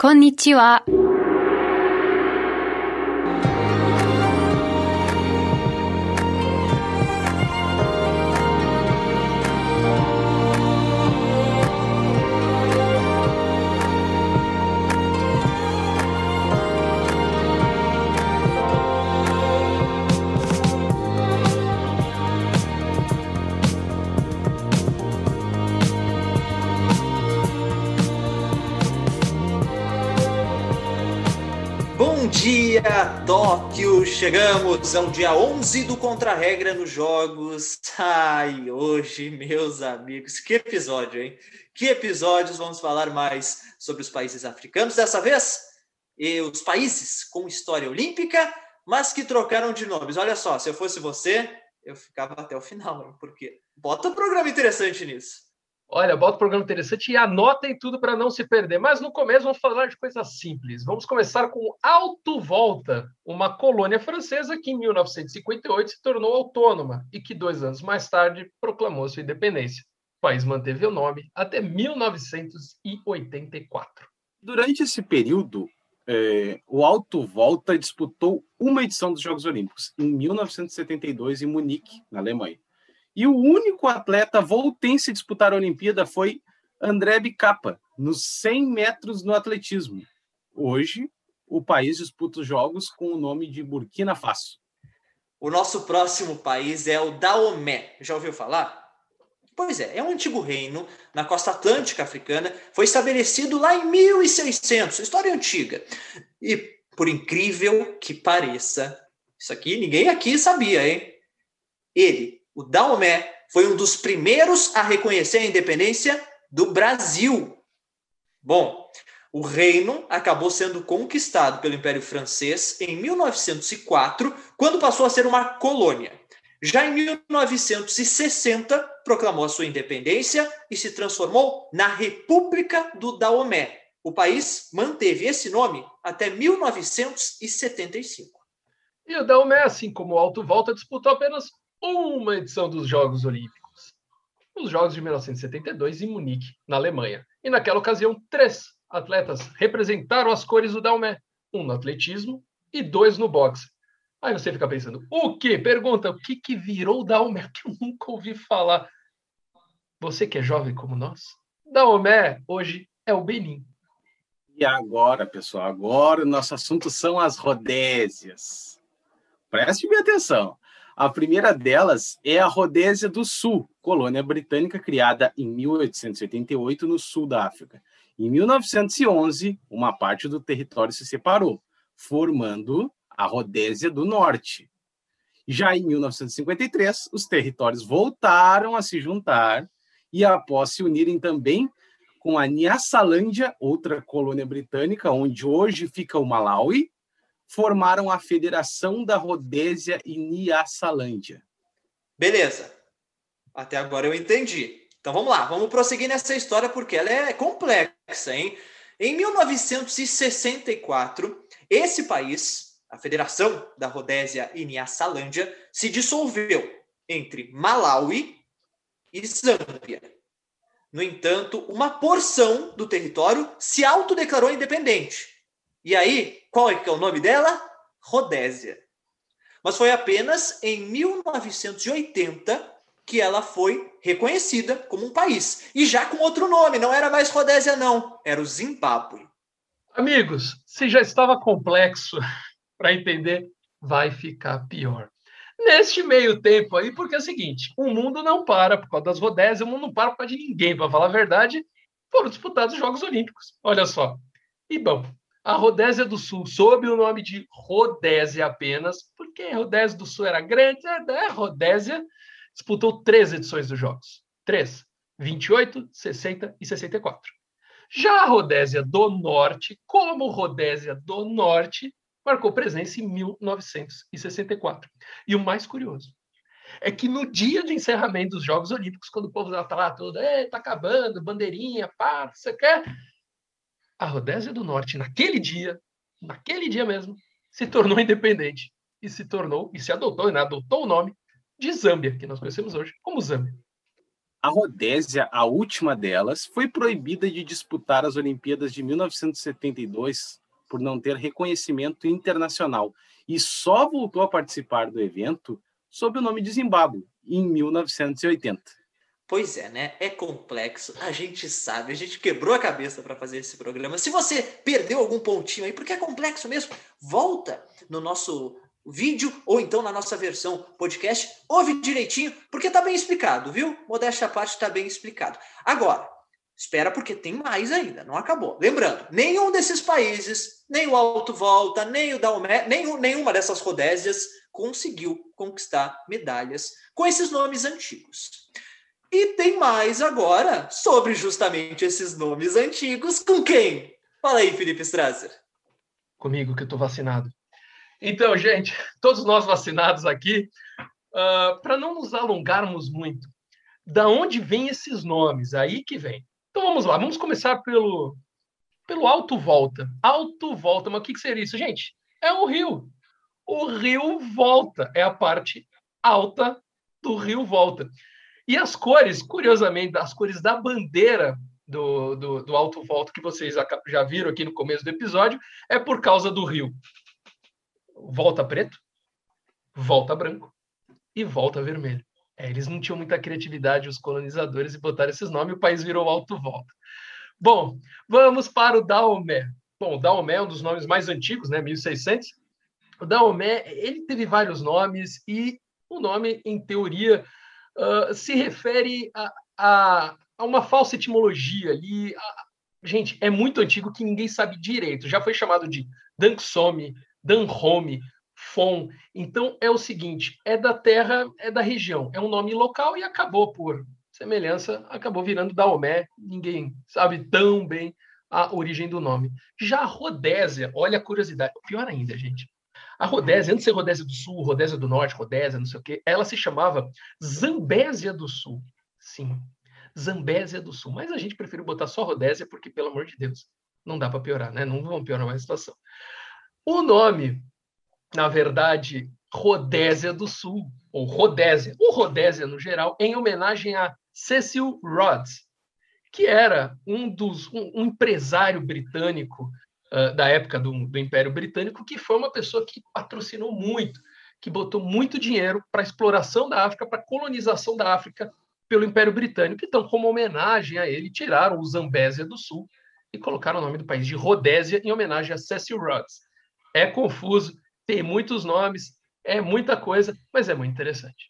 こんにちは。Bom dia, Tóquio! Chegamos ao dia 11 do Contra-Regra nos Jogos. Ai, hoje, meus amigos, que episódio, hein? Que episódios vamos falar mais sobre os países africanos dessa vez? E os países com história olímpica, mas que trocaram de nomes. Olha só, se eu fosse você, eu ficava até o final, porque bota um programa interessante nisso. Olha, bota o programa interessante e anotem tudo para não se perder. Mas no começo vamos falar de coisas simples. Vamos começar com Alto Volta, uma colônia francesa que em 1958 se tornou autônoma e que dois anos mais tarde proclamou sua independência. O país manteve o nome até 1984. Durante esse período, é, o Alto Volta disputou uma edição dos Jogos Olímpicos, em 1972, em Munique, na Alemanha. E o único atleta voltense a disputar a Olimpíada foi André Bicapa, nos 100 metros no atletismo. Hoje, o país disputa os Jogos com o nome de Burkina Faso. O nosso próximo país é o Daomé. Já ouviu falar? Pois é, é um antigo reino na costa atlântica africana, foi estabelecido lá em 1600, história antiga. E, por incrível que pareça, isso aqui ninguém aqui sabia, hein? Ele, o Daomé, foi um dos primeiros a reconhecer a independência do Brasil. Bom, o reino acabou sendo conquistado pelo Império Francês em 1904, quando passou a ser uma colônia. Já em 1960, proclamou a sua independência e se transformou na República do Daomé. O país manteve esse nome até 1975. E o Daomé, assim como o Alto Volta, disputou apenas uma edição dos Jogos Olímpicos. Os Jogos de 1972 em Munique, na Alemanha. E naquela ocasião, três atletas representaram as cores do Daomé. Um no atletismo e dois no boxe. Aí você fica pensando, o que? Pergunta, o que, que virou o Daomé? Que eu nunca ouvi falar. Você que é jovem como nós, Daomé hoje é o Benin. E agora, pessoal, agora o nosso assunto são as Rodésias. Preste bem atenção. A primeira delas é a Rodésia do Sul, colônia britânica criada em 1888 no sul da África. Em 1911, uma parte do território se separou, formando a Rodésia do Norte. Já em 1953, os territórios voltaram a se juntar e, após se unirem também com a Nyasalandia, outra colônia britânica, onde hoje fica o Malawi, formaram a Federação da Rodésia e Nyasalandia. Beleza. Até agora eu entendi. Então vamos lá, vamos prosseguir nessa história porque ela é complexa, hein? Em 1964, esse país, a Federação da Rodésia e Nyasalandia, se dissolveu entre Malawi e Zâmbia. No entanto, uma porção do território se autodeclarou independente. E aí, qual é que é o nome dela? Rodésia. Mas foi apenas em 1980 que ela foi reconhecida como um país. E já com outro nome, não era mais Rodésia, não, era o Zimbábue. Amigos, se já estava complexo para entender, vai ficar pior. Neste meio tempo aí, porque é o seguinte, o mundo não para por causa das Rodésias, o mundo não para por causa de ninguém, para falar a verdade, foram disputados os Jogos Olímpicos. Olha só. E bom, a Rodésia do Sul, sob o nome de Rodésia apenas, porque a Rodésia do Sul era grande, né? Rodésia disputou três edições dos Jogos. Três. 28, 60 e 64. Já a Rodésia do Norte, como Rodésia do Norte, marcou presença em 1964. E o mais curioso é que no dia de encerramento dos Jogos Olímpicos, quando o povo está lá todo, está acabando, bandeirinha, pá, você quer? A Rodésia do Norte, naquele dia, naquele dia mesmo, se tornou independente. E se tornou, e se adotou, e adotou o nome de Zâmbia, que nós conhecemos hoje como Zâmbia. A Rodésia, a última delas, foi proibida de disputar as Olimpíadas de 1972 por não ter reconhecimento internacional e só voltou a participar do evento sob o nome de Zimbábue em 1980. Pois é, né? É complexo, a gente sabe, a gente quebrou a cabeça para fazer esse programa. Se você perdeu algum pontinho aí, porque é complexo mesmo, volta no nosso vídeo ou então na nossa versão podcast, ouve direitinho, porque tá bem explicado, viu? Modéstia à parte tá bem explicado. Agora, espera porque tem mais ainda, não acabou. Lembrando, nenhum desses países, nem o Alto Volta, nem o Daomé, nenhum, nenhuma dessas rodésias conseguiu conquistar medalhas com esses nomes antigos. E tem mais agora sobre justamente esses nomes antigos. Com quem? Fala aí, Felipe Strasser. Comigo, que eu tô vacinado. Então, gente, todos nós vacinados aqui, uh, ah, para não nos alongarmos muito, da onde vêm esses nomes? Aí que vem. Então vamos lá, vamos começar pelo, pelo Alto Volta. Alto Volta, mas o que, que seria isso? Gente, é o rio. O rio Volta, é a parte alta do rio Volta. E as cores, curiosamente, as cores da bandeira do, do, do Alto Volta, que vocês já viram aqui no começo do episódio, é por causa do rio volta preto, volta branco e volta vermelho. É, eles não tinham muita criatividade, os colonizadores, e botaram esses nomes o país virou alto volta. Bom, vamos para o Daomé. Bom, o Daomé é um dos nomes mais antigos, né, 1600. O Daomé, ele teve vários nomes e o nome, em teoria, uh, se refere a, a, a, uma falsa etimologia ali. A, gente, é muito antigo que ninguém sabe direito. Já foi chamado de Danksome, Danhome, Fon. Então é o seguinte, é da terra, é da região, é um nome local e acabou por semelhança, acabou virando Daomé. Ninguém sabe tão bem a origem do nome. Já Rodésia, olha a curiosidade, pior ainda, gente. A Rodésia, antes de ser Rodésia do Sul, Rodésia do Norte, Rodésia, não sei o quê, ela se chamava Zambésia do Sul. Sim, Zambésia do Sul. Mas a gente preferiu botar só Rodésia porque, pelo amor de Deus, não dá para piorar, né? Não vamos piorar mais a situação. O nome, na verdade, Rodésia do Sul, ou Rodésia, ou Rodésia no geral, em homenagem a Cecil Rhodes, que era um dos um, um empresário britânico uh, da época do, do Império Britânico, que foi uma pessoa que patrocinou muito, que botou muito dinheiro para a exploração da África, para a colonização da África pelo Império Britânico. Então, como homenagem a ele, tiraram o Zambésia do Sul e colocaram o nome do país de Rodésia em homenagem a Cecil Rhodes é confuso, tem muitos nomes, é muita coisa, mas é muito interessante.